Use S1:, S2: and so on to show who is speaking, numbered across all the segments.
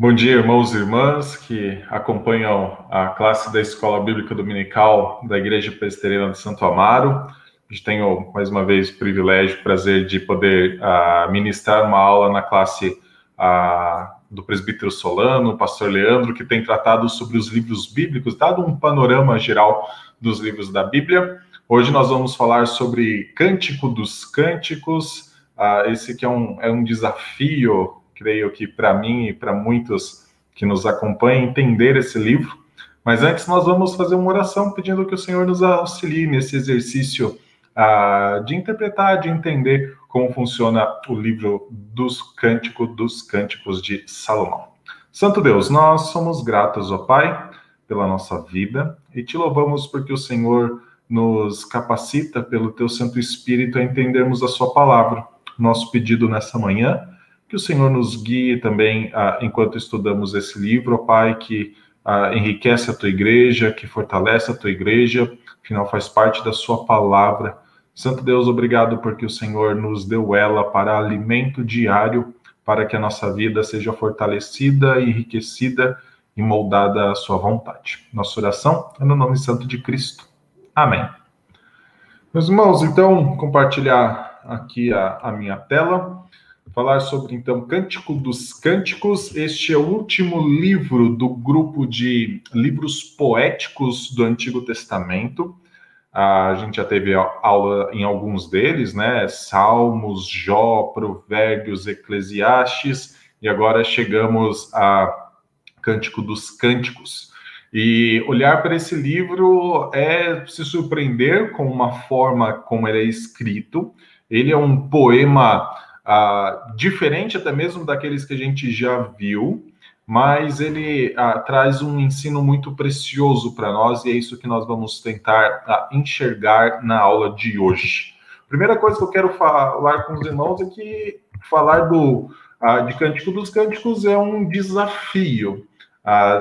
S1: Bom dia, irmãos e irmãs que acompanham a classe da Escola Bíblica Dominical da Igreja Presbiteriana de Santo Amaro. Tenho, mais uma vez, o privilégio, o prazer de poder uh, ministrar uma aula na classe uh, do presbítero Solano, o pastor Leandro, que tem tratado sobre os livros bíblicos, dado um panorama geral dos livros da Bíblia. Hoje nós vamos falar sobre Cântico dos Cânticos, uh, esse que é um, é um desafio creio que para mim e para muitos que nos acompanham, entender esse livro. Mas antes, nós vamos fazer uma oração pedindo que o Senhor nos auxilie nesse exercício uh, de interpretar, de entender como funciona o livro dos Cânticos dos Cânticos de Salomão. Santo Deus, nós somos gratos, ó Pai, pela nossa vida e te louvamos porque o Senhor nos capacita pelo teu Santo Espírito a entendermos a sua palavra. Nosso pedido nessa manhã que o Senhor nos guie também ah, enquanto estudamos esse livro, ó Pai, que ah, enriquece a tua igreja, que fortalece a tua igreja, afinal faz parte da sua palavra. Santo Deus, obrigado porque o Senhor nos deu ela para alimento diário, para que a nossa vida seja fortalecida, enriquecida e moldada à sua vontade. Nossa oração é no nome santo de Cristo. Amém. Meus irmãos, então, compartilhar aqui a, a minha tela falar sobre então Cântico dos Cânticos. Este é o último livro do grupo de livros poéticos do Antigo Testamento. A gente já teve aula em alguns deles, né? Salmos, Jó, Provérbios, Eclesiastes, e agora chegamos a Cântico dos Cânticos. E olhar para esse livro é se surpreender com uma forma como ele é escrito. Ele é um poema ah, diferente até mesmo daqueles que a gente já viu, mas ele ah, traz um ensino muito precioso para nós e é isso que nós vamos tentar ah, enxergar na aula de hoje. Primeira coisa que eu quero falar com os irmãos é que falar do de Cântico dos Cânticos é um desafio.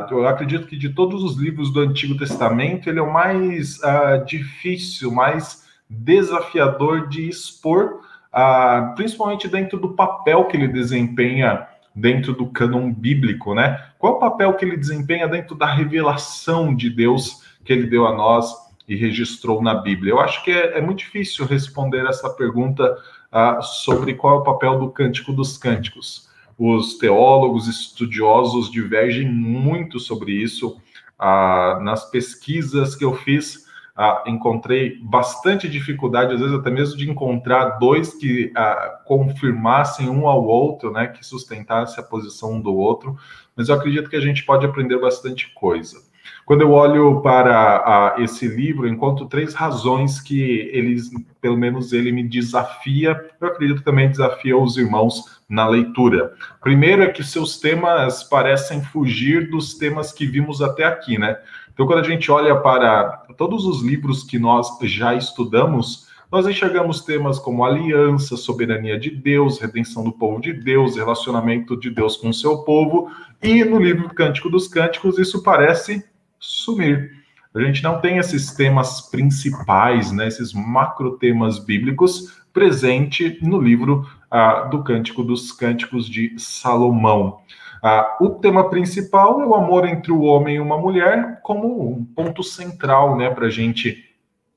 S1: eu acredito que de todos os livros do Antigo Testamento ele é o mais difícil, mais desafiador de expor ah, principalmente dentro do papel que ele desempenha dentro do cânon bíblico, né? Qual o papel que ele desempenha dentro da revelação de Deus que ele deu a nós e registrou na Bíblia? Eu acho que é, é muito difícil responder essa pergunta ah, sobre qual é o papel do Cântico dos Cânticos. Os teólogos estudiosos divergem muito sobre isso. Ah, nas pesquisas que eu fiz, ah, encontrei bastante dificuldade, às vezes até mesmo de encontrar dois que ah, confirmassem um ao outro, né, que sustentasse a posição um do outro, mas eu acredito que a gente pode aprender bastante coisa. Quando eu olho para ah, esse livro, encontro três razões que eles, pelo menos ele me desafia, eu acredito também desafia os irmãos na leitura. Primeiro é que seus temas parecem fugir dos temas que vimos até aqui, né? Então, quando a gente olha para todos os livros que nós já estudamos, nós enxergamos temas como aliança, soberania de Deus, redenção do povo de Deus, relacionamento de Deus com o seu povo, e no livro Cântico dos Cânticos isso parece sumir. A gente não tem esses temas principais, né, esses macro temas bíblicos presente no livro ah, do Cântico dos Cânticos de Salomão. Ah, o tema principal é o amor entre o homem e uma mulher como um ponto central, né, para a gente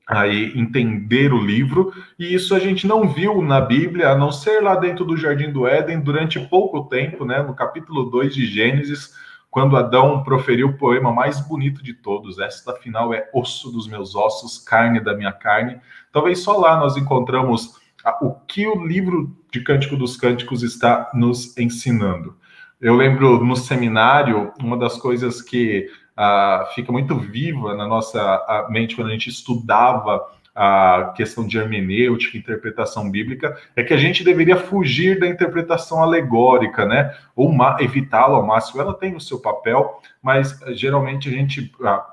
S1: aí entender o livro, e isso a gente não viu na Bíblia, a não ser lá dentro do Jardim do Éden, durante pouco tempo, né, no capítulo 2 de Gênesis, quando Adão proferiu o poema mais bonito de todos, esta final é osso dos meus ossos, carne da minha carne. Talvez só lá nós encontramos o que o livro de Cântico dos Cânticos está nos ensinando. Eu lembro no seminário, uma das coisas que uh, fica muito viva na nossa mente quando a gente estudava a questão de hermenêutica, interpretação bíblica, é que a gente deveria fugir da interpretação alegórica, né? Ou evitá-la ao máximo. Ela tem o seu papel, mas geralmente a gente a,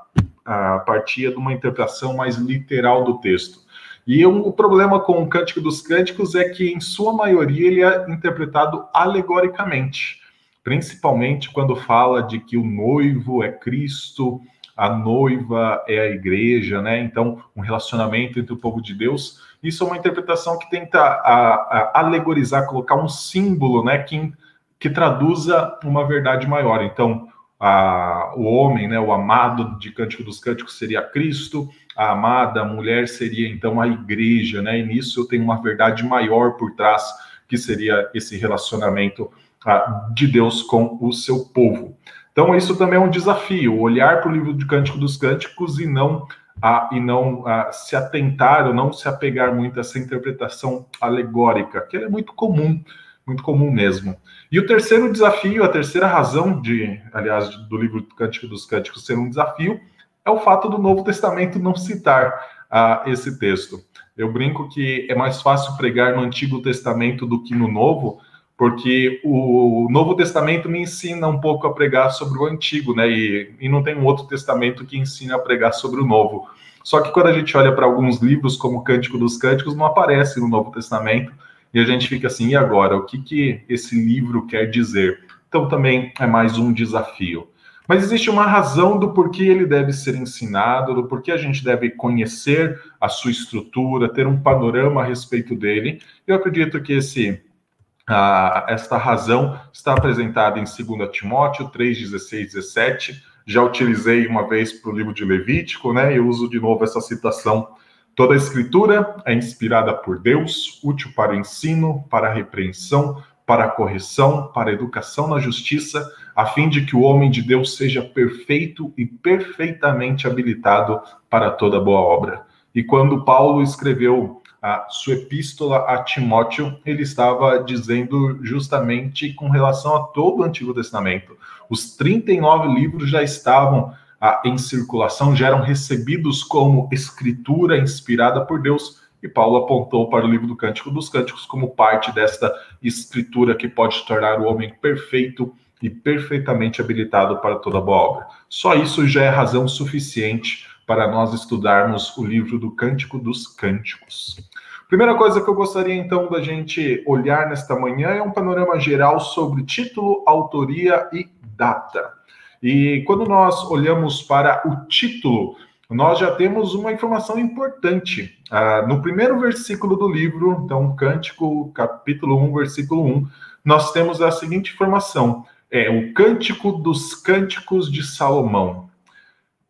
S1: a partia de uma interpretação mais literal do texto. E um, o problema com o Cântico dos Cânticos é que, em sua maioria, ele é interpretado alegoricamente principalmente quando fala de que o noivo é Cristo, a noiva é a igreja, né? Então, um relacionamento entre o povo de Deus. Isso é uma interpretação que tenta a, a, alegorizar, colocar um símbolo, né? Que que traduza uma verdade maior. Então, a, o homem, né, o amado de Cântico dos Cânticos seria Cristo, a amada mulher seria então a igreja, né? E nisso eu tenho uma verdade maior por trás, que seria esse relacionamento ah, de Deus com o seu povo. Então, isso também é um desafio, olhar para o livro de Cântico dos Cânticos e não a, e não a, se atentar ou não se apegar muito a essa interpretação alegórica, que é muito comum, muito comum mesmo. E o terceiro desafio, a terceira razão de, aliás, do livro Cântico dos Cânticos ser um desafio, é o fato do Novo Testamento não citar uh, esse texto. Eu brinco que é mais fácil pregar no Antigo Testamento do que no Novo, porque o Novo Testamento me ensina um pouco a pregar sobre o Antigo, né? E, e não tem um outro testamento que ensine a pregar sobre o Novo. Só que quando a gente olha para alguns livros, como o Cântico dos Cânticos, não aparece no Novo Testamento, e a gente fica assim, e agora? O que, que esse livro quer dizer? Então também é mais um desafio. Mas existe uma razão do porquê ele deve ser ensinado, do porquê a gente deve conhecer a sua estrutura, ter um panorama a respeito dele. Eu acredito que esse ah, esta razão está apresentada em 2 Timóteo 3, 16, 17. Já utilizei uma vez para o livro de Levítico, né? E uso de novo essa citação. Toda a escritura é inspirada por Deus, útil para o ensino, para a repreensão, para a correção, para a educação na justiça, a fim de que o homem de Deus seja perfeito e perfeitamente habilitado para toda boa obra. E quando Paulo escreveu a sua epístola a Timóteo, ele estava dizendo justamente com relação a todo o Antigo Testamento. Os 39 livros já estavam ah, em circulação, já eram recebidos como escritura inspirada por Deus, e Paulo apontou para o livro do Cântico dos Cânticos como parte desta escritura que pode tornar o homem perfeito e perfeitamente habilitado para toda boa obra. Só isso já é razão suficiente para nós estudarmos o livro do Cântico dos Cânticos. Primeira coisa que eu gostaria então da gente olhar nesta manhã é um panorama geral sobre título, autoria e data. E quando nós olhamos para o título, nós já temos uma informação importante. Ah, no primeiro versículo do livro, então, Cântico, capítulo 1, versículo 1, nós temos a seguinte informação: é o Cântico dos Cânticos de Salomão.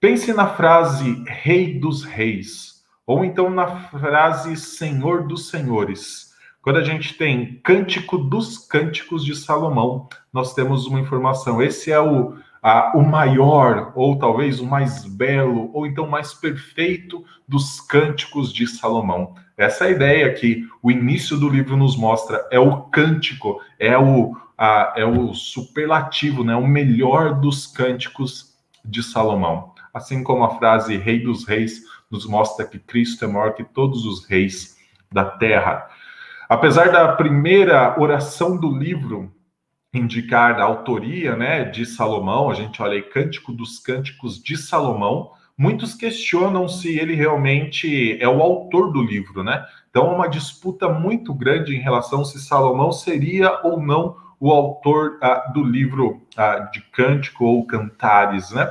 S1: Pense na frase Rei dos Reis, ou então na frase Senhor dos Senhores. Quando a gente tem Cântico dos Cânticos de Salomão, nós temos uma informação. Esse é o, a, o maior, ou talvez o mais belo, ou então mais perfeito dos cânticos de Salomão. Essa é a ideia que o início do livro nos mostra. É o cântico, é o, a, é o superlativo, né? o melhor dos cânticos de Salomão assim como a frase Rei dos Reis nos mostra que Cristo é maior que todos os reis da terra. Apesar da primeira oração do livro indicar a autoria né, de Salomão, a gente olha aí Cântico dos Cânticos de Salomão, muitos questionam se ele realmente é o autor do livro, né? Então, uma disputa muito grande em relação se Salomão seria ou não o autor uh, do livro uh, de Cântico ou Cantares, né?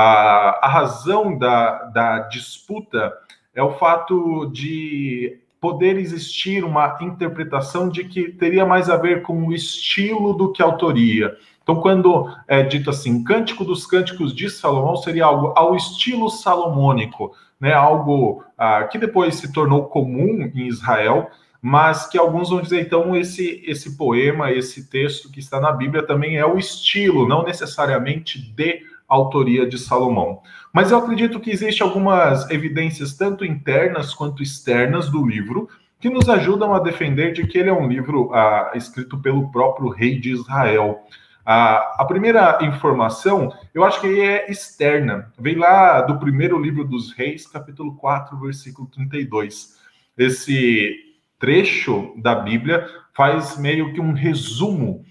S1: A, a razão da, da disputa é o fato de poder existir uma interpretação de que teria mais a ver com o estilo do que autoria. Então, quando é dito assim, Cântico dos Cânticos de Salomão seria algo ao estilo salomônico, né? Algo ah, que depois se tornou comum em Israel, mas que alguns vão dizer, então, esse, esse poema, esse texto que está na Bíblia também é o estilo, não necessariamente de autoria de Salomão. Mas eu acredito que existem algumas evidências, tanto internas quanto externas, do livro, que nos ajudam a defender de que ele é um livro ah, escrito pelo próprio rei de Israel. Ah, a primeira informação, eu acho que é externa, vem lá do primeiro livro dos reis, capítulo 4, versículo 32. Esse trecho da Bíblia faz meio que um resumo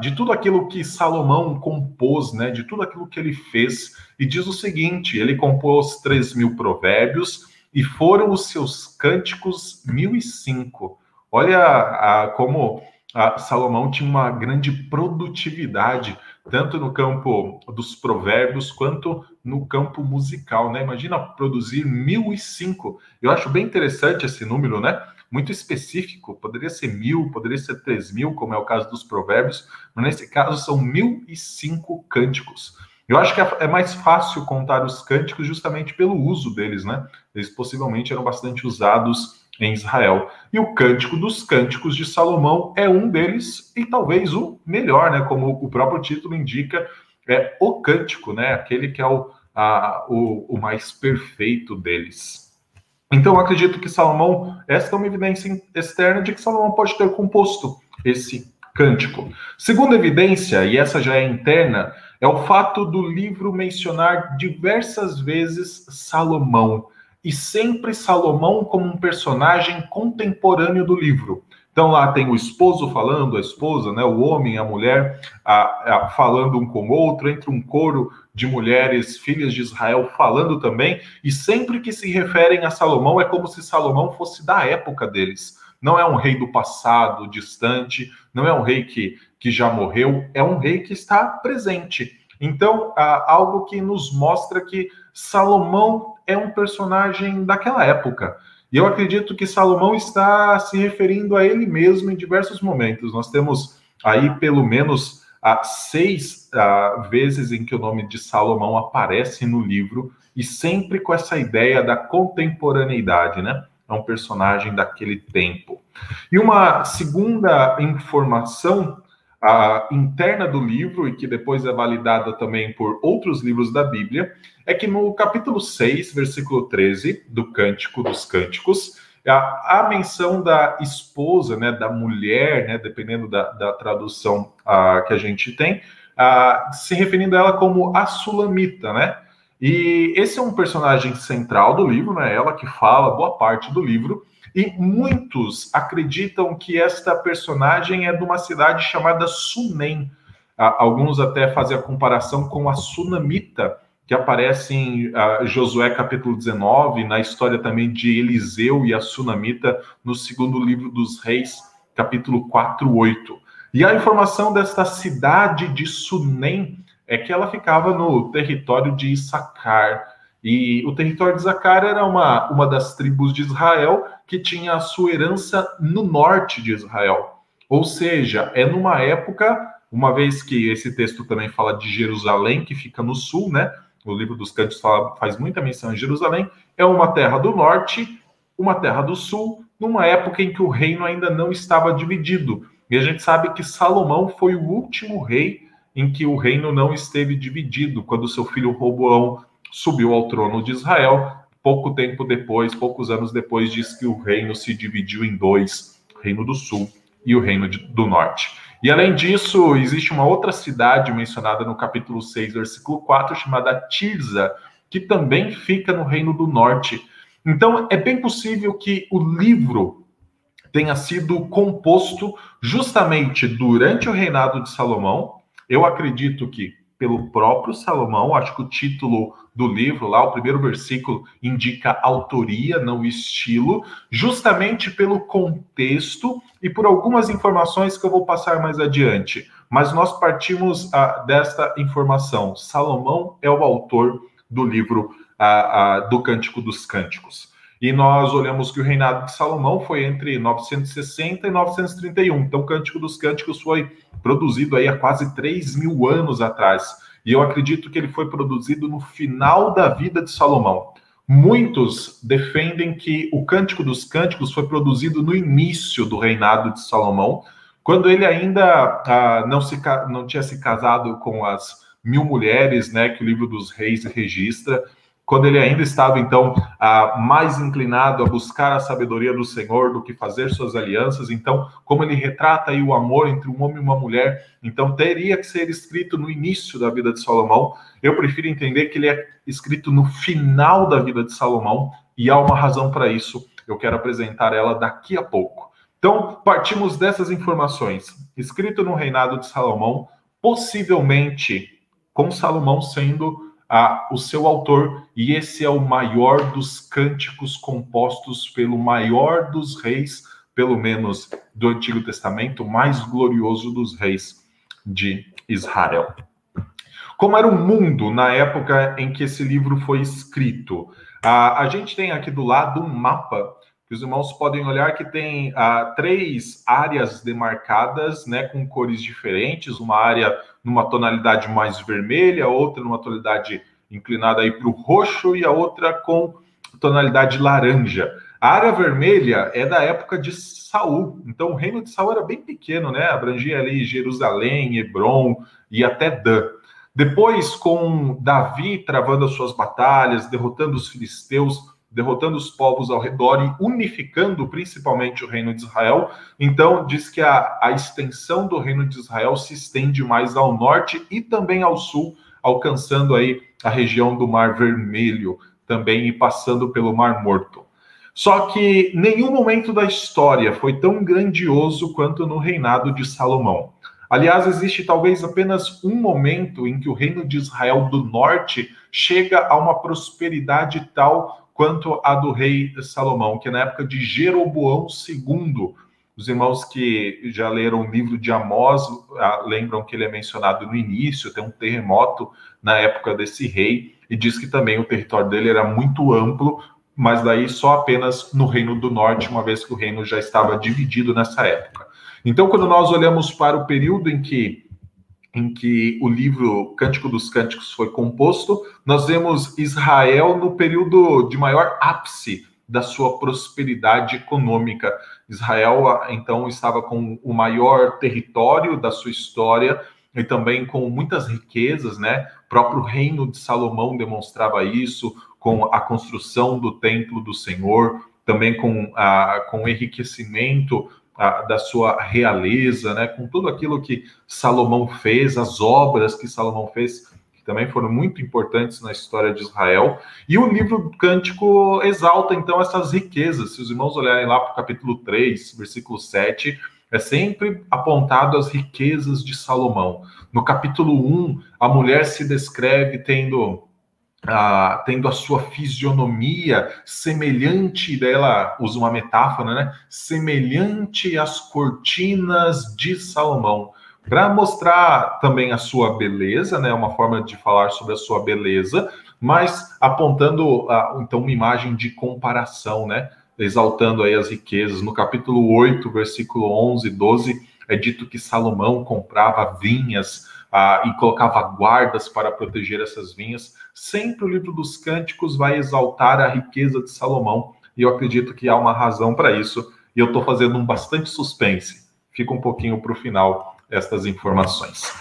S1: de tudo aquilo que Salomão compôs, né, de tudo aquilo que ele fez, e diz o seguinte: ele compôs três mil provérbios e foram os seus cânticos mil e cinco. Olha a, como a Salomão tinha uma grande produtividade, tanto no campo dos provérbios quanto no campo musical, né? Imagina produzir mil e cinco. Eu acho bem interessante esse número, né? Muito específico, poderia ser mil, poderia ser três mil, como é o caso dos provérbios, mas nesse caso são mil e cinco cânticos. Eu acho que é, é mais fácil contar os cânticos justamente pelo uso deles, né? Eles possivelmente eram bastante usados em Israel. E o Cântico dos Cânticos de Salomão é um deles e talvez o melhor, né? Como o próprio título indica, é o cântico, né? Aquele que é o, a, o, o mais perfeito deles. Então, acredito que Salomão, esta é uma evidência externa de que Salomão pode ter composto esse cântico. Segunda evidência, e essa já é interna, é o fato do livro mencionar diversas vezes Salomão e sempre Salomão como um personagem contemporâneo do livro. Então lá tem o esposo falando, a esposa, né, o homem, a mulher, a, a, falando um com o outro, entre um coro de mulheres, filhas de Israel, falando também, e sempre que se referem a Salomão é como se Salomão fosse da época deles. Não é um rei do passado, distante, não é um rei que, que já morreu, é um rei que está presente. Então, algo que nos mostra que Salomão é um personagem daquela época. E eu acredito que Salomão está se referindo a ele mesmo em diversos momentos. Nós temos aí pelo menos ah, seis vezes em que o nome de Salomão aparece no livro, e sempre com essa ideia da contemporaneidade, né? É um personagem daquele tempo. E uma segunda informação interna do livro, e que depois é validada também por outros livros da Bíblia, é que no capítulo 6, versículo 13, do Cântico dos Cânticos, a, a menção da esposa, né, da mulher, né, dependendo da, da tradução a, que a gente tem, a, se referindo a ela como a Sulamita, né? E esse é um personagem central do livro, né? Ela que fala boa parte do livro, e muitos acreditam que esta personagem é de uma cidade chamada Sunem. Alguns até fazem a comparação com a Sunamita, que aparece em uh, Josué capítulo 19, na história também de Eliseu e a Sunamita, no segundo livro dos Reis, capítulo 4, 8. E a informação desta cidade de Sunem é que ela ficava no território de Issacar. E o território de Issacar era uma, uma das tribos de Israel que tinha a sua herança no norte de Israel. Ou seja, é numa época, uma vez que esse texto também fala de Jerusalém, que fica no sul, né? O livro dos Cantos fala, faz muita menção em Jerusalém, é uma terra do norte, uma terra do sul, numa época em que o reino ainda não estava dividido. E a gente sabe que Salomão foi o último rei em que o reino não esteve dividido, quando seu filho Roboão subiu ao trono de Israel pouco tempo depois, poucos anos depois, diz que o reino se dividiu em dois: o Reino do Sul e o Reino do Norte. E além disso, existe uma outra cidade mencionada no capítulo 6, versículo 4, chamada Tirza, que também fica no Reino do Norte. Então, é bem possível que o livro tenha sido composto justamente durante o reinado de Salomão. Eu acredito que pelo próprio Salomão. Acho que o título do livro, lá, o primeiro versículo, indica autoria, não estilo, justamente pelo contexto e por algumas informações que eu vou passar mais adiante. Mas nós partimos ah, desta informação. Salomão é o autor do livro ah, ah, do Cântico dos Cânticos. E nós olhamos que o reinado de Salomão foi entre 960 e 931. Então, o Cântico dos Cânticos foi produzido aí há quase 3 mil anos atrás. E eu acredito que ele foi produzido no final da vida de Salomão. Muitos defendem que o Cântico dos Cânticos foi produzido no início do reinado de Salomão, quando ele ainda ah, não, se, não tinha se casado com as mil mulheres né, que o livro dos reis registra quando ele ainda estava, então, mais inclinado a buscar a sabedoria do Senhor do que fazer suas alianças. Então, como ele retrata aí o amor entre um homem e uma mulher, então teria que ser escrito no início da vida de Salomão. Eu prefiro entender que ele é escrito no final da vida de Salomão, e há uma razão para isso. Eu quero apresentar ela daqui a pouco. Então, partimos dessas informações. Escrito no reinado de Salomão, possivelmente com Salomão sendo a, o seu autor, e esse é o maior dos cânticos compostos pelo maior dos reis, pelo menos do Antigo Testamento, mais glorioso dos reis de Israel. Como era o mundo na época em que esse livro foi escrito? A, a gente tem aqui do lado um mapa que os irmãos podem olhar que tem três áreas demarcadas, né, com cores diferentes, uma área numa tonalidade mais vermelha, outra numa tonalidade inclinada aí para o roxo e a outra com tonalidade laranja. A área vermelha é da época de Saul, então o reino de Saul era bem pequeno, né? Abrangia ali Jerusalém, Hebron e até Dan. Depois, com Davi travando as suas batalhas, derrotando os filisteus, derrotando os povos ao redor e unificando principalmente o reino de Israel. Então, diz que a, a extensão do reino de Israel se estende mais ao norte e também ao sul, alcançando aí a região do Mar Vermelho também e passando pelo Mar Morto. Só que nenhum momento da história foi tão grandioso quanto no reinado de Salomão. Aliás, existe talvez apenas um momento em que o reino de Israel do norte chega a uma prosperidade tal quanto a do rei Salomão, que na época de Jeroboão II. Os irmãos que já leram o livro de Amós ah, lembram que ele é mencionado no início, tem um terremoto na época desse rei, e diz que também o território dele era muito amplo, mas daí só apenas no Reino do Norte, uma vez que o reino já estava dividido nessa época. Então, quando nós olhamos para o período em que em que o livro Cântico dos Cânticos foi composto, nós vemos Israel no período de maior ápice da sua prosperidade econômica. Israel, então, estava com o maior território da sua história e também com muitas riquezas, né? O próprio reino de Salomão demonstrava isso com a construção do templo do Senhor, também com, a, com o enriquecimento a, da sua realeza, né, com tudo aquilo que Salomão fez, as obras que Salomão fez, que também foram muito importantes na história de Israel. E o livro Cântico exalta então essas riquezas. Se os irmãos olharem lá para o capítulo 3, versículo 7, é sempre apontado as riquezas de Salomão. No capítulo 1, a mulher se descreve tendo ah, tendo a sua fisionomia semelhante dela, usa uma metáfora, né? Semelhante às cortinas de Salomão, para mostrar também a sua beleza, né? Uma forma de falar sobre a sua beleza, mas apontando ah, então uma imagem de comparação, né? Exaltando aí as riquezas. No capítulo 8, versículo 11 e 12, é dito que Salomão comprava vinhas ah, e colocava guardas para proteger essas vinhas. Sempre o livro dos Cânticos vai exaltar a riqueza de Salomão, e eu acredito que há uma razão para isso, e eu estou fazendo um bastante suspense. Fica um pouquinho para o final estas informações.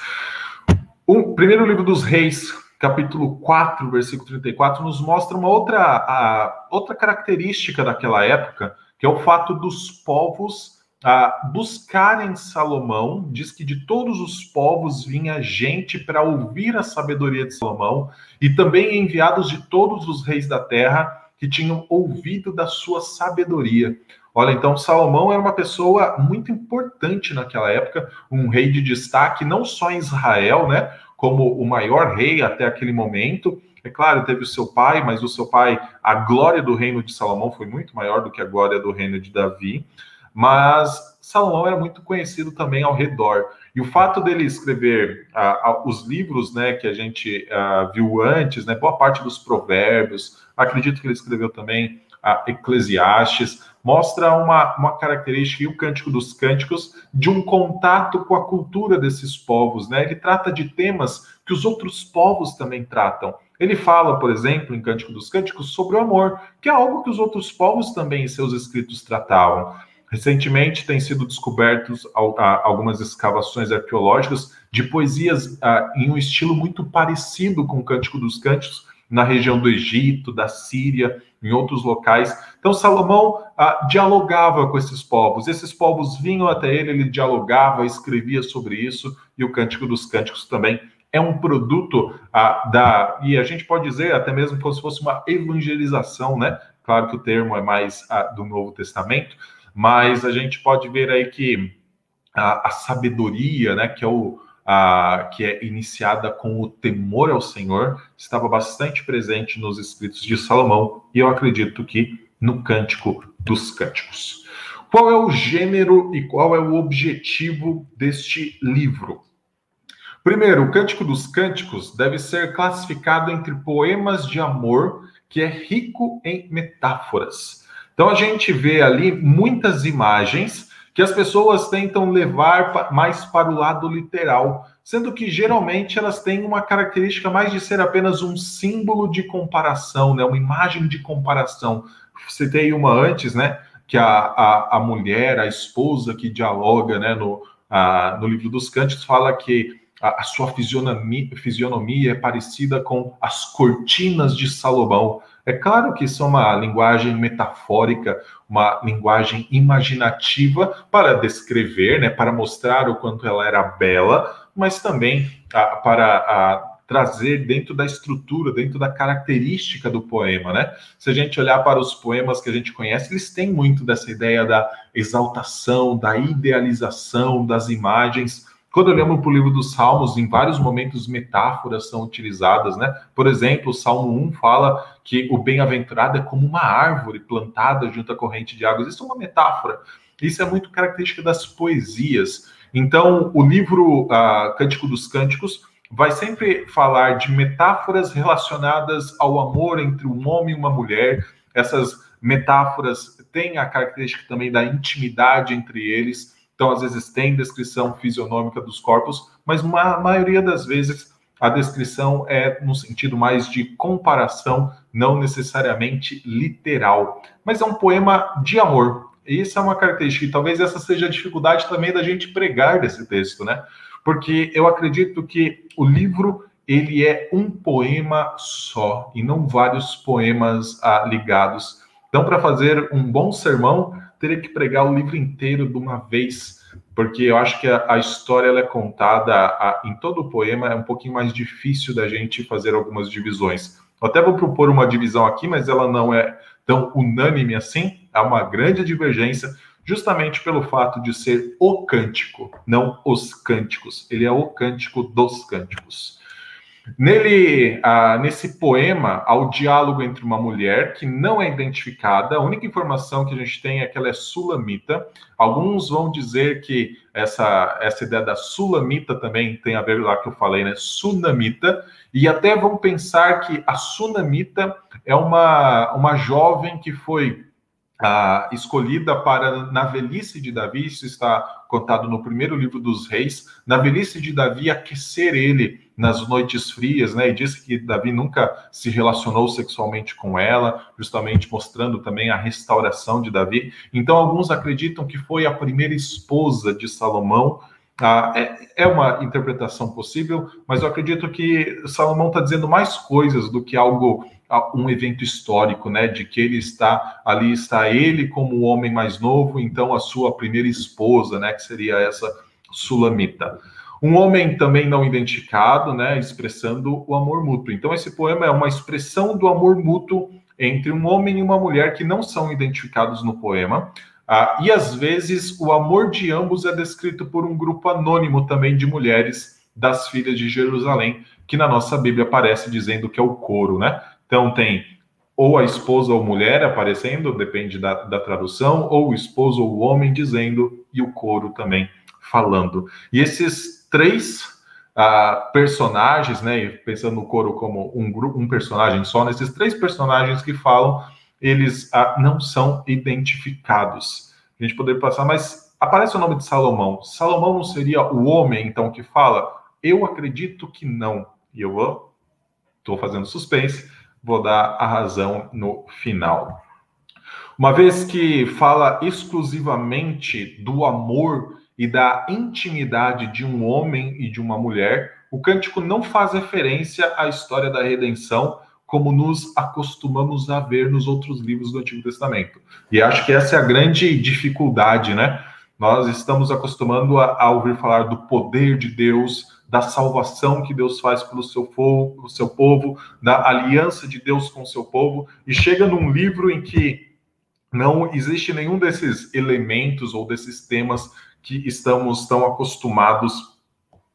S1: O primeiro livro dos Reis, capítulo 4, versículo 34, nos mostra uma outra, a, outra característica daquela época, que é o fato dos povos a buscarem Salomão, diz que de todos os povos vinha gente para ouvir a sabedoria de Salomão, e também enviados de todos os reis da terra que tinham ouvido da sua sabedoria. Olha, então Salomão era uma pessoa muito importante naquela época, um rei de destaque não só em Israel, né, como o maior rei até aquele momento. É claro, teve o seu pai, mas o seu pai, a glória do reino de Salomão foi muito maior do que a glória do reino de Davi mas Salomão era muito conhecido também ao redor. E o fato dele escrever uh, os livros né, que a gente uh, viu antes, né, boa parte dos provérbios, acredito que ele escreveu também uh, Eclesiastes, mostra uma, uma característica, e o Cântico dos Cânticos, de um contato com a cultura desses povos. Né? Ele trata de temas que os outros povos também tratam. Ele fala, por exemplo, em Cântico dos Cânticos, sobre o amor, que é algo que os outros povos também em seus escritos tratavam. Recentemente têm sido descobertos algumas escavações arqueológicas de poesias em um estilo muito parecido com o Cântico dos Cânticos, na região do Egito, da Síria, em outros locais. Então, Salomão ah, dialogava com esses povos, esses povos vinham até ele, ele dialogava, escrevia sobre isso, e o Cântico dos Cânticos também é um produto ah, da. E a gente pode dizer até mesmo como se fosse uma evangelização, né? Claro que o termo é mais ah, do Novo Testamento, mas a gente pode ver aí que a, a sabedoria, né, que é o a, que é iniciada com o temor ao Senhor, estava bastante presente nos escritos de Salomão, e eu acredito que no Cântico dos Cânticos. Qual é o gênero e qual é o objetivo deste livro? Primeiro, o Cântico dos Cânticos deve ser classificado entre poemas de amor, que é rico em metáforas. Então a gente vê ali muitas imagens que as pessoas tentam levar mais para o lado literal, sendo que geralmente elas têm uma característica mais de ser apenas um símbolo de comparação, né? uma imagem de comparação. Citei uma antes, né? Que a, a, a mulher, a esposa que dialoga né? no, a, no livro dos Cânticos, fala que a, a sua fisionomia, fisionomia é parecida com as cortinas de Salomão. É claro que isso é uma linguagem metafórica, uma linguagem imaginativa para descrever, né, para mostrar o quanto ela era bela, mas também ah, para ah, trazer dentro da estrutura, dentro da característica do poema, né? Se a gente olhar para os poemas que a gente conhece, eles têm muito dessa ideia da exaltação, da idealização das imagens quando olhamos para o livro dos Salmos, em vários momentos metáforas são utilizadas, né? Por exemplo, o Salmo 1 fala que o bem-aventurado é como uma árvore plantada junto à corrente de águas. Isso é uma metáfora. Isso é muito característica das poesias. Então, o livro uh, Cântico dos Cânticos vai sempre falar de metáforas relacionadas ao amor entre um homem e uma mulher. Essas metáforas têm a característica também da intimidade entre eles. Então, às vezes, tem descrição fisionômica dos corpos, mas a maioria das vezes a descrição é no sentido mais de comparação, não necessariamente literal. Mas é um poema de amor. Isso é uma característica, e talvez essa seja a dificuldade também da gente pregar desse texto, né? Porque eu acredito que o livro ele é um poema só e não vários poemas ah, ligados. Então, para fazer um bom sermão, teria que pregar o livro inteiro de uma vez, porque eu acho que a, a história ela é contada a, em todo o poema, é um pouquinho mais difícil da gente fazer algumas divisões. Eu até vou propor uma divisão aqui, mas ela não é tão unânime assim, há uma grande divergência, justamente pelo fato de ser o cântico, não os cânticos. Ele é o cântico dos cânticos. Nele, ah, nesse poema, há o diálogo entre uma mulher que não é identificada. A única informação que a gente tem é que ela é sulamita. Alguns vão dizer que essa, essa ideia da sulamita também tem a ver lá que eu falei, né? Sunamita. E até vão pensar que a sunamita é uma, uma jovem que foi ah, escolhida para, na velhice de Davi, isso está contado no primeiro livro dos reis, na velhice de Davi, aquecer ele nas noites frias, né? E diz que Davi nunca se relacionou sexualmente com ela, justamente mostrando também a restauração de Davi. Então, alguns acreditam que foi a primeira esposa de Salomão. Ah, é, é uma interpretação possível, mas eu acredito que Salomão está dizendo mais coisas do que algo um evento histórico, né, de que ele está ali está ele como o homem mais novo, então a sua primeira esposa, né, que seria essa Sulamita. Um homem também não identificado, né, expressando o amor mútuo. Então esse poema é uma expressão do amor mútuo entre um homem e uma mulher que não são identificados no poema. Ah, e às vezes o amor de ambos é descrito por um grupo anônimo também de mulheres das filhas de Jerusalém, que na nossa Bíblia aparece dizendo que é o coro, né? Então tem ou a esposa ou mulher aparecendo, depende da, da tradução, ou o esposo ou o homem dizendo, e o coro também falando. E esses três uh, personagens, né, pensando no coro como um, grupo, um personagem só, nesses três personagens que falam, eles uh, não são identificados. A gente poderia passar, mas aparece o nome de Salomão. Salomão não seria o homem, então, que fala? Eu acredito que não. E eu estou fazendo suspense vou dar a razão no final. Uma vez que fala exclusivamente do amor e da intimidade de um homem e de uma mulher, o cântico não faz referência à história da redenção como nos acostumamos a ver nos outros livros do Antigo Testamento. E acho que essa é a grande dificuldade, né? Nós estamos acostumando a, a ouvir falar do poder de Deus, da salvação que Deus faz pelo seu povo, seu povo, da aliança de Deus com o seu povo, e chega num livro em que não existe nenhum desses elementos ou desses temas que estamos tão acostumados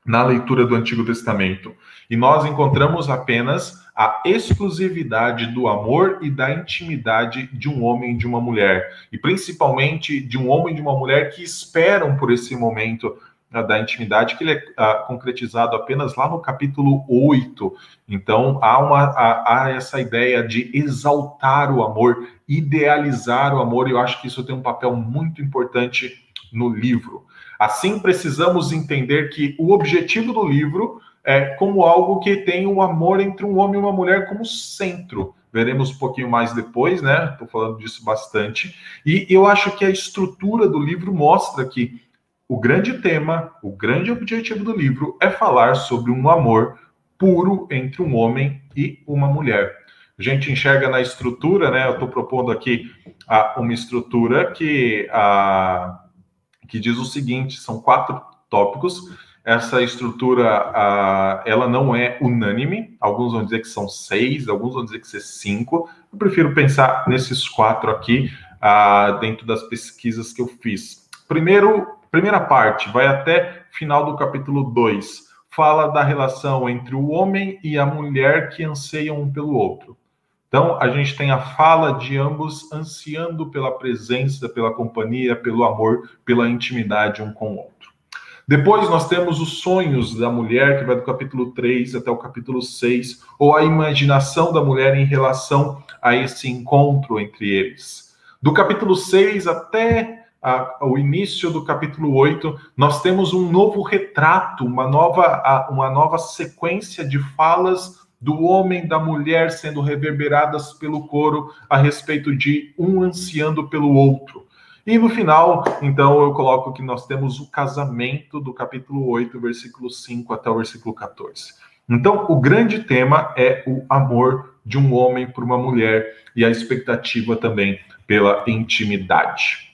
S1: na leitura do Antigo Testamento. E nós encontramos apenas a exclusividade do amor e da intimidade de um homem e de uma mulher, e principalmente de um homem e de uma mulher que esperam por esse momento uh, da intimidade, que ele é uh, concretizado apenas lá no capítulo 8. Então, há, uma, há, há essa ideia de exaltar o amor, idealizar o amor, e eu acho que isso tem um papel muito importante no livro. Assim, precisamos entender que o objetivo do livro é como algo que tem o um amor entre um homem e uma mulher como centro. Veremos um pouquinho mais depois, né? Estou falando disso bastante. E eu acho que a estrutura do livro mostra que o grande tema, o grande objetivo do livro é falar sobre um amor puro entre um homem e uma mulher. A gente enxerga na estrutura, né? Eu estou propondo aqui a, uma estrutura que, a, que diz o seguinte: são quatro tópicos essa estrutura ela não é unânime. Alguns vão dizer que são seis, alguns vão dizer que são cinco. Eu prefiro pensar nesses quatro aqui dentro das pesquisas que eu fiz. Primeiro, primeira parte vai até final do capítulo 2. Fala da relação entre o homem e a mulher que anseiam um pelo outro. Então, a gente tem a fala de ambos ansiando pela presença, pela companhia, pelo amor, pela intimidade um com o outro. Depois nós temos os sonhos da mulher, que vai do capítulo 3 até o capítulo 6, ou a imaginação da mulher em relação a esse encontro entre eles. Do capítulo 6 até a, o início do capítulo 8, nós temos um novo retrato, uma nova, uma nova sequência de falas do homem da mulher sendo reverberadas pelo coro a respeito de um ansiando pelo outro. E no final, então, eu coloco que nós temos o casamento do capítulo 8, versículo 5 até o versículo 14. Então, o grande tema é o amor de um homem por uma mulher e a expectativa também pela intimidade.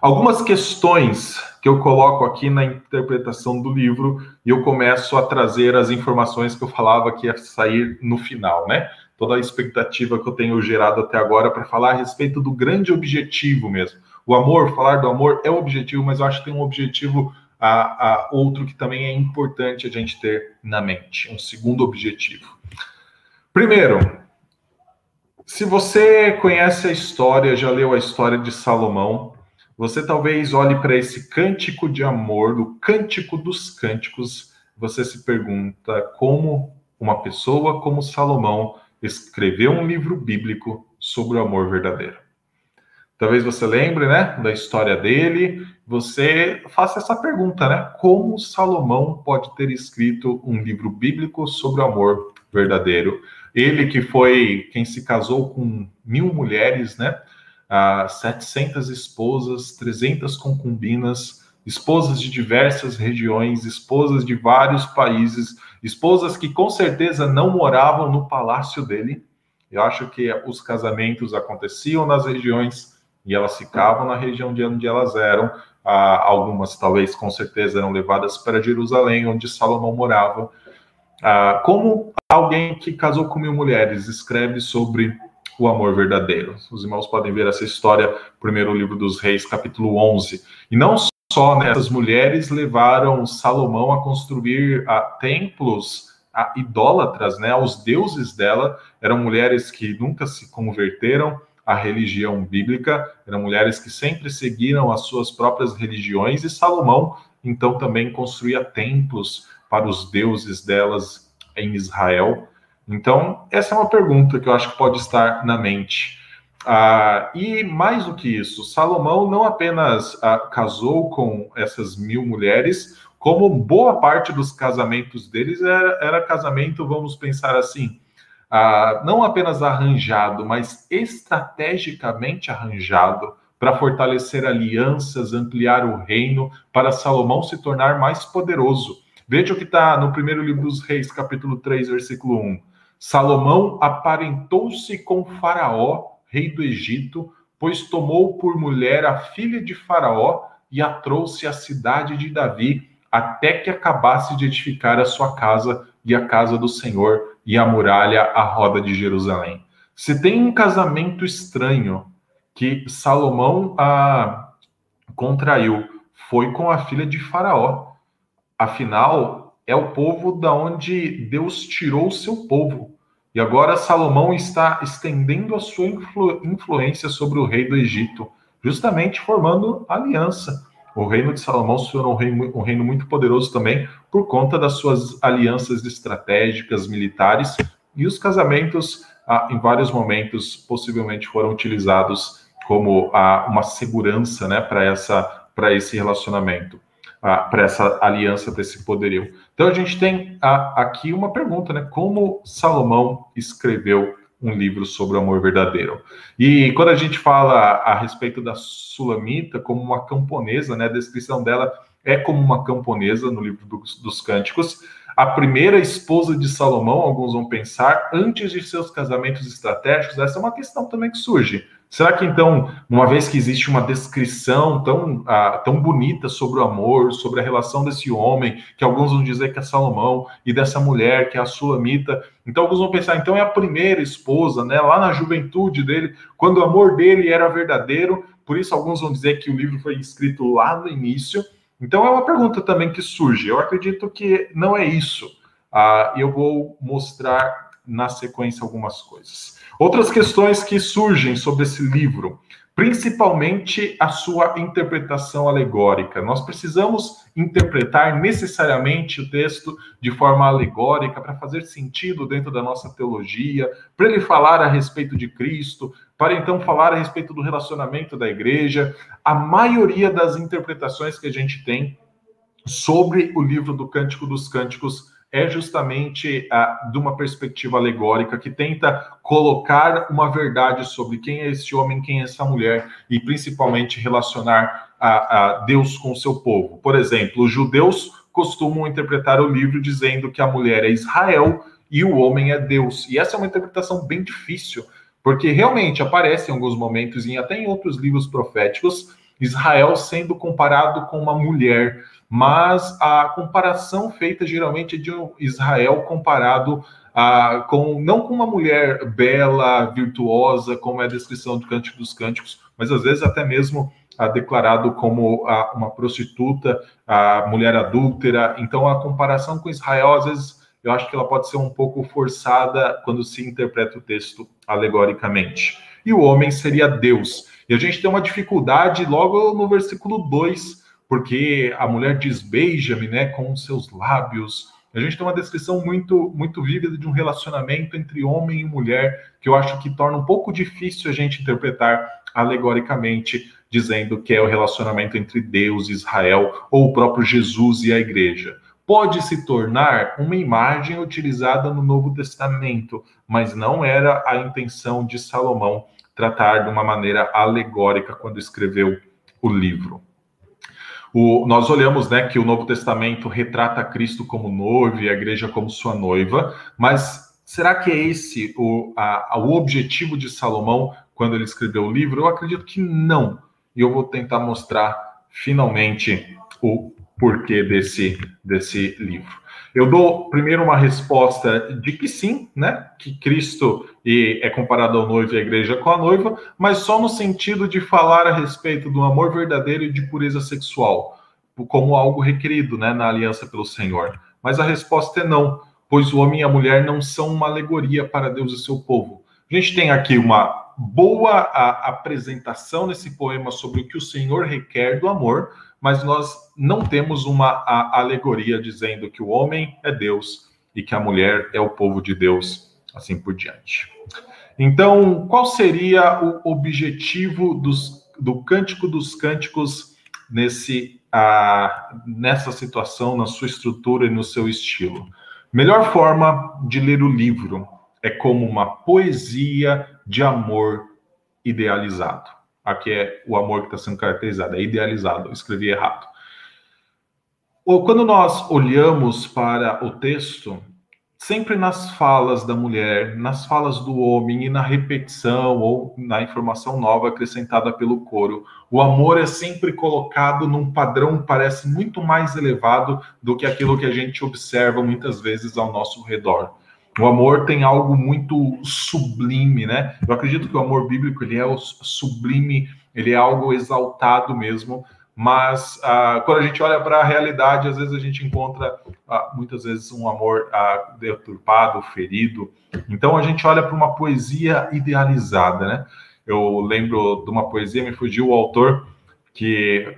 S1: Algumas questões que eu coloco aqui na interpretação do livro e eu começo a trazer as informações que eu falava que ia sair no final, né? Toda a expectativa que eu tenho gerado até agora para falar a respeito do grande objetivo mesmo o amor, falar do amor é o objetivo, mas eu acho que tem um objetivo a, a outro que também é importante a gente ter na mente, um segundo objetivo. Primeiro, se você conhece a história, já leu a história de Salomão, você talvez olhe para esse cântico de amor, o cântico dos cânticos, você se pergunta como uma pessoa como Salomão escreveu um livro bíblico sobre o amor verdadeiro. Talvez você lembre, né, da história dele. Você faça essa pergunta, né? Como Salomão pode ter escrito um livro bíblico sobre o amor verdadeiro? Ele que foi quem se casou com mil mulheres, né? Ah, 700 esposas, 300 concubinas, esposas de diversas regiões, esposas de vários países, esposas que com certeza não moravam no palácio dele. Eu acho que os casamentos aconteciam nas regiões e elas ficavam na região de onde elas eram. Ah, algumas, talvez, com certeza, eram levadas para Jerusalém, onde Salomão morava. Ah, como alguém que casou com mil mulheres escreve sobre o amor verdadeiro? Os irmãos podem ver essa história, primeiro livro dos Reis, capítulo 11. E não só né, essas mulheres levaram Salomão a construir ah, templos a idólatras, né, aos deuses dela, eram mulheres que nunca se converteram, a religião bíblica, eram mulheres que sempre seguiram as suas próprias religiões, e Salomão, então, também construía templos para os deuses delas em Israel. Então, essa é uma pergunta que eu acho que pode estar na mente. Ah, e mais do que isso, Salomão não apenas ah, casou com essas mil mulheres, como boa parte dos casamentos deles era, era casamento, vamos pensar assim, ah, não apenas arranjado, mas estrategicamente arranjado para fortalecer alianças, ampliar o reino, para Salomão se tornar mais poderoso. Veja o que está no primeiro livro dos Reis, capítulo 3, versículo 1. Salomão aparentou-se com Faraó, rei do Egito, pois tomou por mulher a filha de Faraó e a trouxe à cidade de Davi, até que acabasse de edificar a sua casa e a casa do Senhor e a muralha à roda de Jerusalém. Se tem um casamento estranho que Salomão ah, contraiu, foi com a filha de Faraó. Afinal, é o povo da onde Deus tirou o seu povo. E agora Salomão está estendendo a sua influ influência sobre o rei do Egito, justamente formando aliança. o reino de Salomão se tornou um reino, um reino muito poderoso também por conta das suas alianças estratégicas militares e os casamentos, ah, em vários momentos, possivelmente foram utilizados como ah, uma segurança né, para esse relacionamento, ah, para essa aliança, para esse poderio. Então a gente tem ah, aqui uma pergunta, né? Como Salomão escreveu um livro sobre o amor verdadeiro. E quando a gente fala a respeito da Sulamita como uma camponesa, né, a descrição dela é como uma camponesa no livro dos, dos Cânticos, a primeira esposa de Salomão, alguns vão pensar, antes de seus casamentos estratégicos, essa é uma questão também que surge. Será que então, uma vez que existe uma descrição tão, uh, tão bonita sobre o amor, sobre a relação desse homem, que alguns vão dizer que é Salomão, e dessa mulher que é a Sulamita, então alguns vão pensar, então é a primeira esposa, né, lá na juventude dele, quando o amor dele era verdadeiro, por isso alguns vão dizer que o livro foi escrito lá no início. Então é uma pergunta também que surge. Eu acredito que não é isso. Uh, eu vou mostrar na sequência algumas coisas. Outras questões que surgem sobre esse livro, principalmente a sua interpretação alegórica. Nós precisamos interpretar necessariamente o texto de forma alegórica para fazer sentido dentro da nossa teologia, para ele falar a respeito de Cristo, para então falar a respeito do relacionamento da igreja. A maioria das interpretações que a gente tem sobre o livro do Cântico dos Cânticos é justamente uh, de uma perspectiva alegórica que tenta colocar uma verdade sobre quem é esse homem, quem é essa mulher e principalmente relacionar a, a Deus com o seu povo. Por exemplo, os judeus costumam interpretar o livro dizendo que a mulher é Israel e o homem é Deus. E essa é uma interpretação bem difícil, porque realmente aparece em alguns momentos e até em outros livros proféticos Israel sendo comparado com uma mulher mas a comparação feita geralmente é de um Israel comparado a, com não com uma mulher bela, virtuosa, como é a descrição do Cântico dos Cânticos, mas às vezes até mesmo a, declarado como a, uma prostituta, a mulher adúltera. Então a comparação com Israel às vezes eu acho que ela pode ser um pouco forçada quando se interpreta o texto alegoricamente. E o homem seria Deus. E a gente tem uma dificuldade logo no versículo 2 porque a mulher diz beija-me, né, com os seus lábios. A gente tem uma descrição muito muito vívida de um relacionamento entre homem e mulher, que eu acho que torna um pouco difícil a gente interpretar alegoricamente, dizendo que é o relacionamento entre Deus e Israel, ou o próprio Jesus e a igreja. Pode se tornar uma imagem utilizada no Novo Testamento, mas não era a intenção de Salomão tratar de uma maneira alegórica quando escreveu o livro. O, nós olhamos né, que o Novo Testamento retrata Cristo como noivo e a igreja como sua noiva, mas será que é esse o, a, o objetivo de Salomão quando ele escreveu o livro? Eu acredito que não. E eu vou tentar mostrar finalmente o porquê desse, desse livro. Eu dou primeiro uma resposta de que sim, né? Que Cristo é comparado ao noivo e a igreja com a noiva, mas só no sentido de falar a respeito do amor verdadeiro e de pureza sexual, como algo requerido, né, na aliança pelo Senhor. Mas a resposta é não, pois o homem e a mulher não são uma alegoria para Deus e seu povo. A gente tem aqui uma boa apresentação nesse poema sobre o que o Senhor requer do amor, mas nós não temos uma alegoria dizendo que o homem é Deus e que a mulher é o povo de Deus, assim por diante. Então, qual seria o objetivo dos, do Cântico dos Cânticos nesse, nessa situação, na sua estrutura e no seu estilo? Melhor forma de ler o livro é como uma poesia de amor idealizado. Aqui é o amor que está sendo caracterizado, é idealizado, eu escrevi errado. Ou quando nós olhamos para o texto, sempre nas falas da mulher, nas falas do homem e na repetição ou na informação nova acrescentada pelo coro, o amor é sempre colocado num padrão parece muito mais elevado do que aquilo que a gente observa muitas vezes ao nosso redor. O amor tem algo muito sublime, né? Eu acredito que o amor bíblico ele é sublime, ele é algo exaltado mesmo. Mas ah, quando a gente olha para a realidade, às vezes a gente encontra ah, muitas vezes um amor ah, deturpado, ferido. Então a gente olha para uma poesia idealizada, né? Eu lembro de uma poesia, me fugiu o autor, que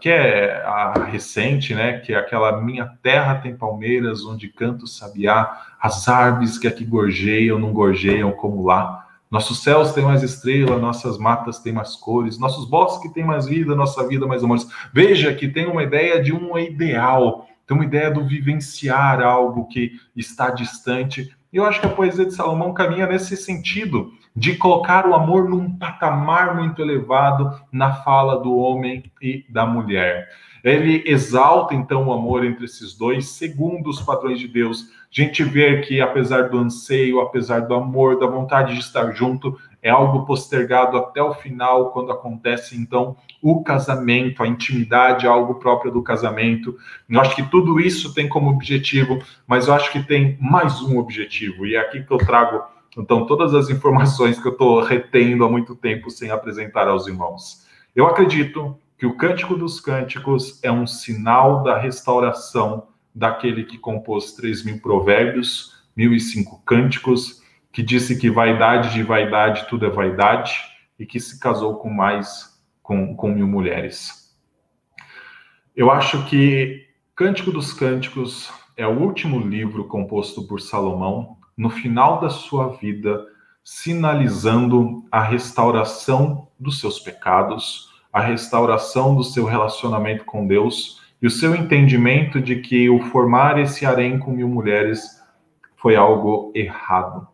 S1: que é a recente, né, que é aquela minha terra tem palmeiras onde canto sabiá, as árvores que aqui gorjeiam não gorjeiam como lá. Nossos céus têm mais estrela, nossas matas têm mais cores, nossos bosques têm mais vida, nossa vida mais amores. Veja que tem uma ideia de um ideal, tem uma ideia do vivenciar algo que está distante. E eu acho que a poesia de Salomão caminha nesse sentido de colocar o amor num patamar muito elevado na fala do homem e da mulher. Ele exalta então o amor entre esses dois, segundo os padrões de Deus. A gente vê que, apesar do anseio, apesar do amor, da vontade de estar junto, é algo postergado até o final, quando acontece então o casamento, a intimidade, algo próprio do casamento. Eu acho que tudo isso tem como objetivo, mas eu acho que tem mais um objetivo, e é aqui que eu trago então, todas as informações que eu estou retendo há muito tempo sem apresentar aos irmãos. Eu acredito que o Cântico dos Cânticos é um sinal da restauração daquele que compôs 3 mil provérbios, mil e cinco cânticos, que disse que vaidade de vaidade tudo é vaidade, e que se casou com mais, com, com mil mulheres. Eu acho que Cântico dos Cânticos é o último livro composto por Salomão, no final da sua vida, sinalizando a restauração dos seus pecados, a restauração do seu relacionamento com Deus e o seu entendimento de que o formar esse harém com mil mulheres foi algo errado.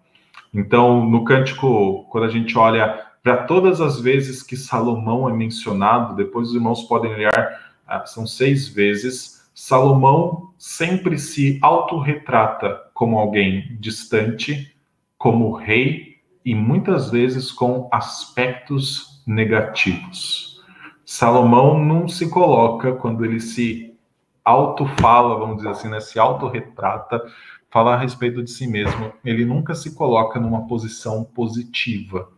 S1: Então, no cântico, quando a gente olha para todas as vezes que Salomão é mencionado, depois os irmãos podem olhar, ah, são seis vezes, Salomão sempre se autorretrata como alguém distante, como rei e muitas vezes com aspectos negativos. Salomão não se coloca quando ele se auto-fala, vamos dizer assim, né, se autorretrata, fala a respeito de si mesmo. Ele nunca se coloca numa posição positiva.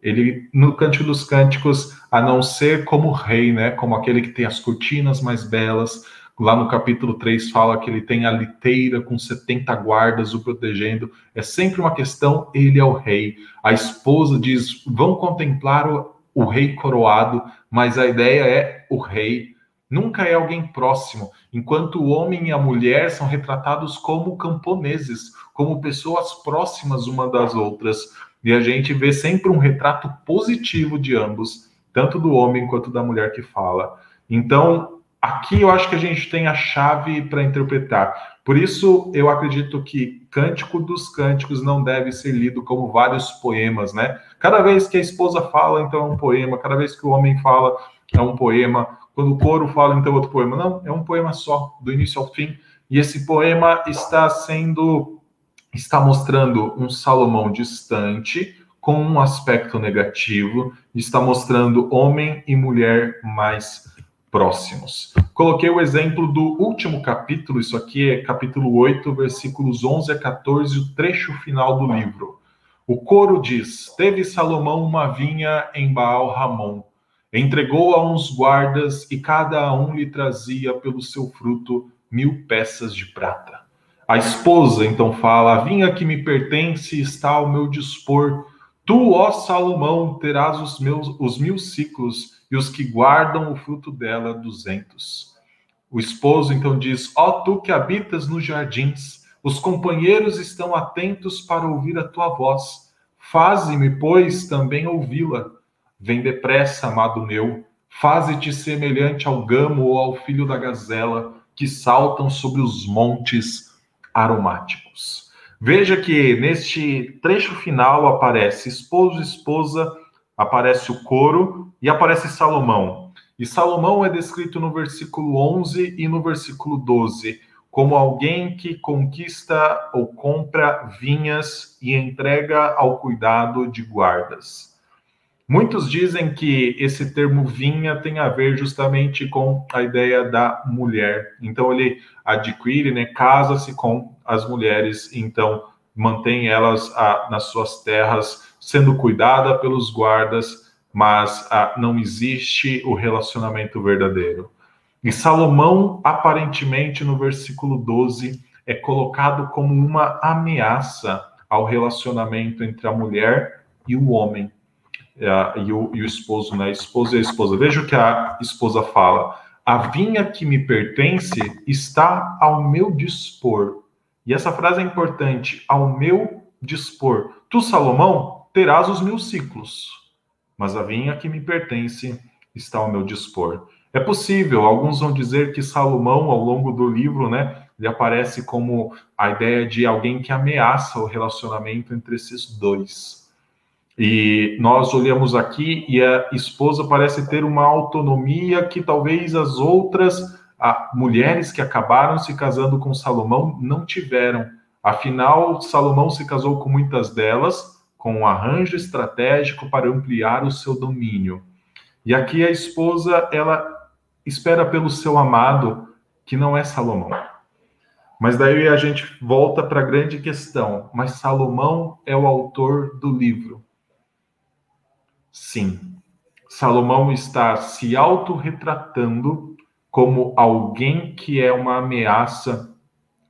S1: Ele, no Cântico dos Cânticos, a não ser como rei, né, como aquele que tem as cortinas mais belas, Lá no capítulo 3 fala que ele tem a liteira com 70 guardas o protegendo. É sempre uma questão, ele é o rei. A esposa diz: vão contemplar o, o rei coroado, mas a ideia é o rei. Nunca é alguém próximo, enquanto o homem e a mulher são retratados como camponeses, como pessoas próximas uma das outras. E a gente vê sempre um retrato positivo de ambos, tanto do homem quanto da mulher que fala. Então, aqui eu acho que a gente tem a chave para interpretar. Por isso, eu acredito que Cântico dos Cânticos não deve ser lido como vários poemas, né? Cada vez que a esposa fala, então é um poema. Cada vez que o homem fala, é um poema. Quando o coro fala, então é outro poema. Não, é um poema só, do início ao fim. E esse poema está sendo, está mostrando um Salomão distante, com um aspecto negativo, está mostrando homem e mulher mais próximos. Coloquei o exemplo do último capítulo, isso aqui é capítulo 8, versículos 11 a 14, o trecho final do livro. O coro diz: Teve Salomão uma vinha em Baal Ramon, entregou a uns guardas e cada um lhe trazia pelo seu fruto mil peças de prata. A esposa então fala: A vinha que me pertence está ao meu dispor. Tu, ó Salomão, terás os meus os mil ciclos e os que guardam o fruto dela duzentos. O esposo então diz: Ó oh, tu que habitas nos jardins, os companheiros estão atentos para ouvir a tua voz. Faze-me, pois, também ouvi-la. Vem depressa, amado meu, faze-te semelhante ao gamo ou ao filho da gazela, que saltam sobre os montes aromáticos. Veja que neste trecho final aparece esposo esposa aparece o coro e aparece Salomão. E Salomão é descrito no versículo 11 e no versículo 12 como alguém que conquista ou compra vinhas e entrega ao cuidado de guardas. Muitos dizem que esse termo vinha tem a ver justamente com a ideia da mulher. Então ele adquire, né, casa-se com as mulheres, então mantém elas ah, nas suas terras sendo cuidada pelos guardas, mas ah, não existe o relacionamento verdadeiro. E Salomão, aparentemente, no versículo 12, é colocado como uma ameaça ao relacionamento entre a mulher e o homem, uh, e, o, e o esposo, né? Esposa e a esposa. Veja o que a esposa fala. a vinha que me pertence está ao meu dispor. E essa frase é importante, ao meu dispor. Tu, Salomão, terás os mil ciclos, mas a vinha que me pertence está ao meu dispor. É possível, alguns vão dizer que Salomão, ao longo do livro, né, ele aparece como a ideia de alguém que ameaça o relacionamento entre esses dois. E nós olhamos aqui e a esposa parece ter uma autonomia que talvez as outras mulheres que acabaram se casando com Salomão não tiveram. Afinal, Salomão se casou com muitas delas com um arranjo estratégico para ampliar o seu domínio. E aqui a esposa, ela espera pelo seu amado, que não é Salomão. Mas daí a gente volta para a grande questão. Mas Salomão é o autor do livro. Sim. Salomão está se autorretratando como alguém que é uma ameaça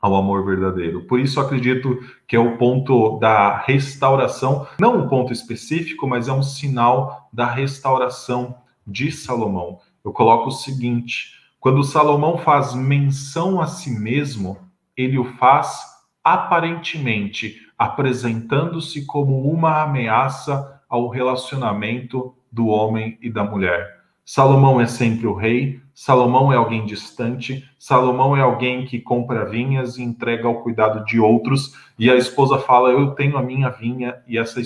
S1: ao amor verdadeiro. Por isso acredito que é o ponto da restauração, não um ponto específico, mas é um sinal da restauração de Salomão eu coloco o seguinte: quando Salomão faz menção a si mesmo, ele o faz aparentemente apresentando-se como uma ameaça ao relacionamento do homem e da mulher. Salomão é sempre o rei, Salomão é alguém distante, Salomão é alguém que compra vinhas e entrega ao cuidado de outros, e a esposa fala: Eu tenho a minha vinha e essa,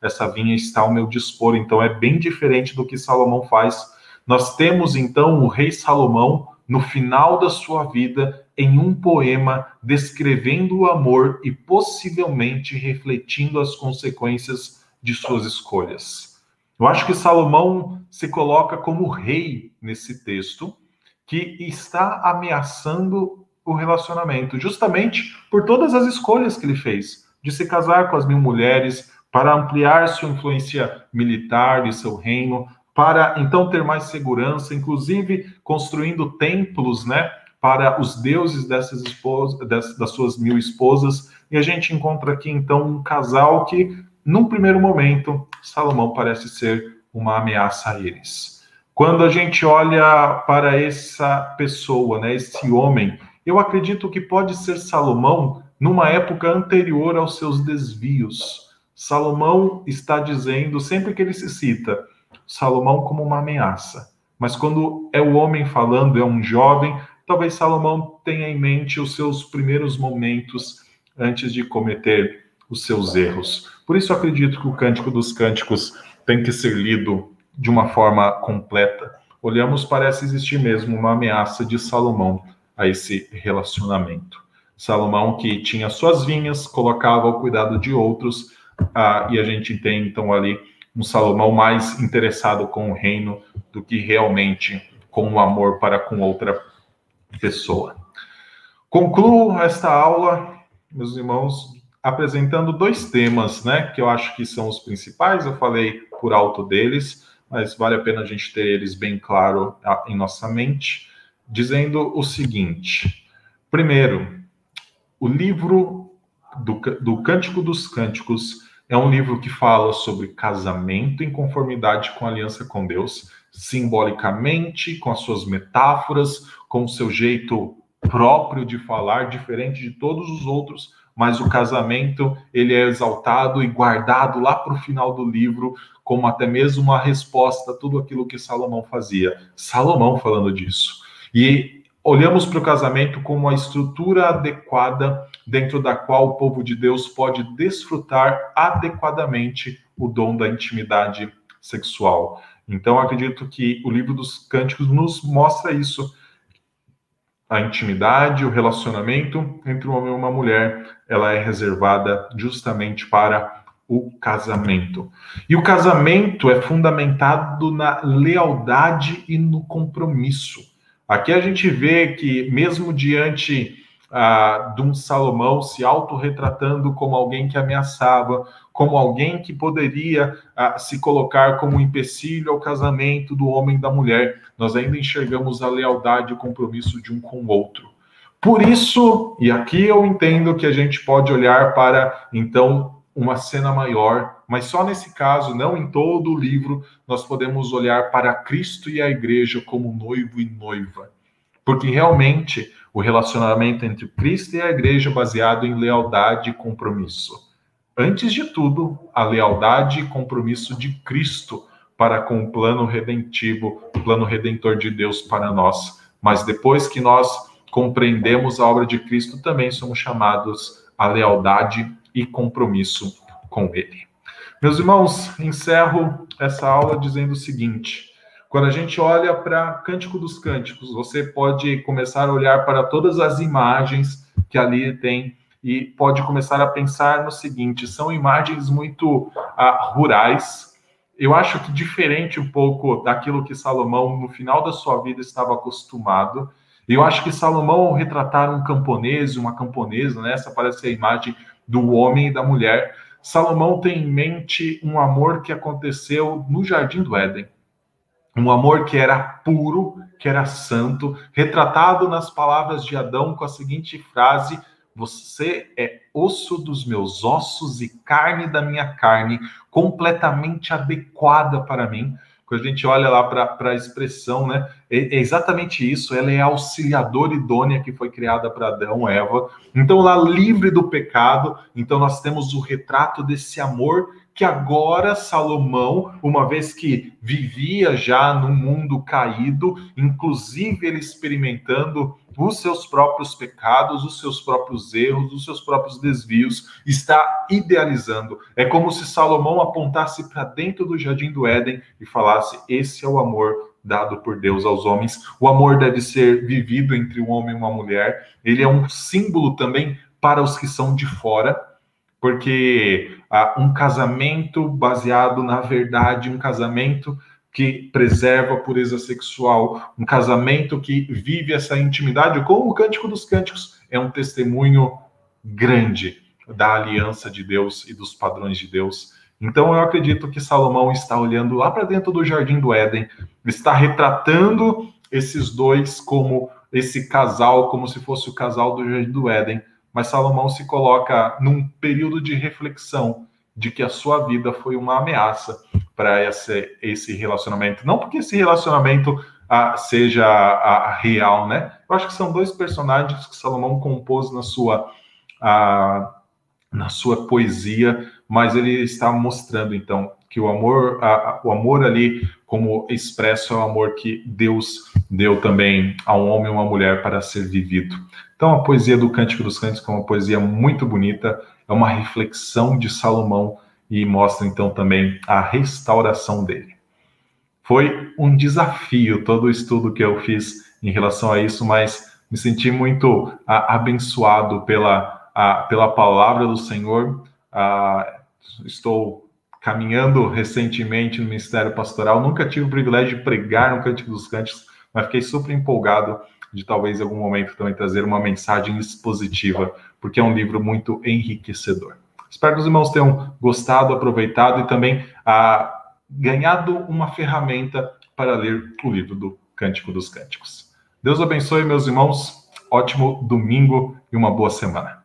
S1: essa vinha está ao meu dispor. Então é bem diferente do que Salomão faz nós temos então o rei Salomão no final da sua vida em um poema descrevendo o amor e possivelmente refletindo as consequências de suas escolhas. Eu acho que Salomão se coloca como rei nesse texto, que está ameaçando o relacionamento, justamente por todas as escolhas que ele fez, de se casar com as mil mulheres, para ampliar sua influência militar e seu reino, para então ter mais segurança, inclusive construindo templos, né, para os deuses dessas esposas, das suas mil esposas. E a gente encontra aqui então um casal que, num primeiro momento, Salomão parece ser uma ameaça a eles. Quando a gente olha para essa pessoa, né, esse homem, eu acredito que pode ser Salomão numa época anterior aos seus desvios. Salomão está dizendo, sempre que ele se cita, Salomão como uma ameaça. Mas quando é o homem falando, é um jovem, talvez Salomão tenha em mente os seus primeiros momentos antes de cometer os seus erros. Por isso acredito que o Cântico dos Cânticos tem que ser lido de uma forma completa. Olhamos, parece existir mesmo uma ameaça de Salomão a esse relacionamento. Salomão que tinha suas vinhas, colocava ao cuidado de outros, ah, e a gente tem então ali um Salomão mais interessado com o reino do que realmente com o amor para com outra pessoa. Concluo esta aula, meus irmãos, apresentando dois temas, né, que eu acho que são os principais. Eu falei por alto deles, mas vale a pena a gente ter eles bem claro ah, em nossa mente, dizendo o seguinte: primeiro, o livro do, do Cântico dos Cânticos é um livro que fala sobre casamento em conformidade com a aliança com Deus, simbolicamente, com as suas metáforas, com o seu jeito próprio de falar, diferente de todos os outros, mas o casamento ele é exaltado e guardado lá para o final do livro como até mesmo uma resposta a tudo aquilo que Salomão fazia. Salomão falando disso. E olhamos para o casamento como a estrutura adequada dentro da qual o povo de Deus pode desfrutar adequadamente o dom da intimidade sexual. Então, acredito que o livro dos Cânticos nos mostra isso. A intimidade, o relacionamento entre um homem e uma mulher, ela é reservada justamente para o casamento. E o casamento é fundamentado na lealdade e no compromisso. Aqui a gente vê que, mesmo diante ah, de um Salomão se autorretratando como alguém que ameaçava, como alguém que poderia ah, se colocar como um empecilho ao casamento do homem e da mulher, nós ainda enxergamos a lealdade e o compromisso de um com o outro. Por isso, e aqui eu entendo que a gente pode olhar para, então, uma cena maior, mas só nesse caso, não em todo o livro, nós podemos olhar para Cristo e a igreja como noivo e noiva. porque realmente o relacionamento entre Cristo e a igreja é baseado em lealdade e compromisso. Antes de tudo, a lealdade e compromisso de Cristo para com o plano redentivo, o plano redentor de Deus para nós. Mas depois que nós compreendemos a obra de Cristo, também somos chamados a lealdade e compromisso com Ele. Meus irmãos, encerro essa aula dizendo o seguinte: quando a gente olha para Cântico dos Cânticos, você pode começar a olhar para todas as imagens que ali tem e pode começar a pensar no seguinte: são imagens muito ah, rurais. Eu acho que diferente um pouco daquilo que Salomão, no final da sua vida, estava acostumado. Eu acho que Salomão, ao retratar um camponês, uma camponesa, né? essa parece a imagem do homem e da mulher. Salomão tem em mente um amor que aconteceu no Jardim do Éden um amor que era puro, que era santo, retratado nas palavras de Adão com a seguinte frase: Você é osso dos meus ossos e carne da minha carne, completamente adequada para mim. Quando a gente olha lá para a expressão, né? É, é, exatamente isso. Ela é a auxiliadora idônea que foi criada para Adão, Eva. Então, lá livre do pecado, então nós temos o retrato desse amor que agora Salomão, uma vez que vivia já num mundo caído, inclusive ele experimentando os seus próprios pecados, os seus próprios erros, os seus próprios desvios, está idealizando. É como se Salomão apontasse para dentro do jardim do Éden e falasse: Esse é o amor dado por Deus aos homens. O amor deve ser vivido entre um homem e uma mulher. Ele é um símbolo também para os que são de fora porque ah, um casamento baseado na verdade, um casamento que preserva a pureza sexual, um casamento que vive essa intimidade, como o Cântico dos Cânticos, é um testemunho grande da aliança de Deus e dos padrões de Deus. Então eu acredito que Salomão está olhando lá para dentro do jardim do Éden, está retratando esses dois como esse casal, como se fosse o casal do jardim do Éden, mas Salomão se coloca num período de reflexão de que a sua vida foi uma ameaça para esse, esse relacionamento. Não porque esse relacionamento ah, seja ah, real, né? Eu acho que são dois personagens que Salomão compôs na sua, ah, na sua poesia, mas ele está mostrando então que o amor, o amor ali como expresso é o amor que Deus deu também a um homem e uma mulher para ser vivido. Então, a poesia do Cântico dos Cânticos é uma poesia muito bonita, é uma reflexão de Salomão e mostra então também a restauração dele. Foi um desafio todo o estudo que eu fiz em relação a isso, mas me senti muito a, abençoado pela, a, pela palavra do Senhor. A, estou caminhando recentemente no Ministério Pastoral, nunca tive o privilégio de pregar no Cântico dos Cânticos, mas fiquei super empolgado de talvez em algum momento também trazer uma mensagem expositiva, porque é um livro muito enriquecedor. Espero que os irmãos tenham gostado, aproveitado e também ah, ganhado uma ferramenta para ler o livro do Cântico dos Cânticos. Deus abençoe, meus irmãos. Ótimo domingo e uma boa semana.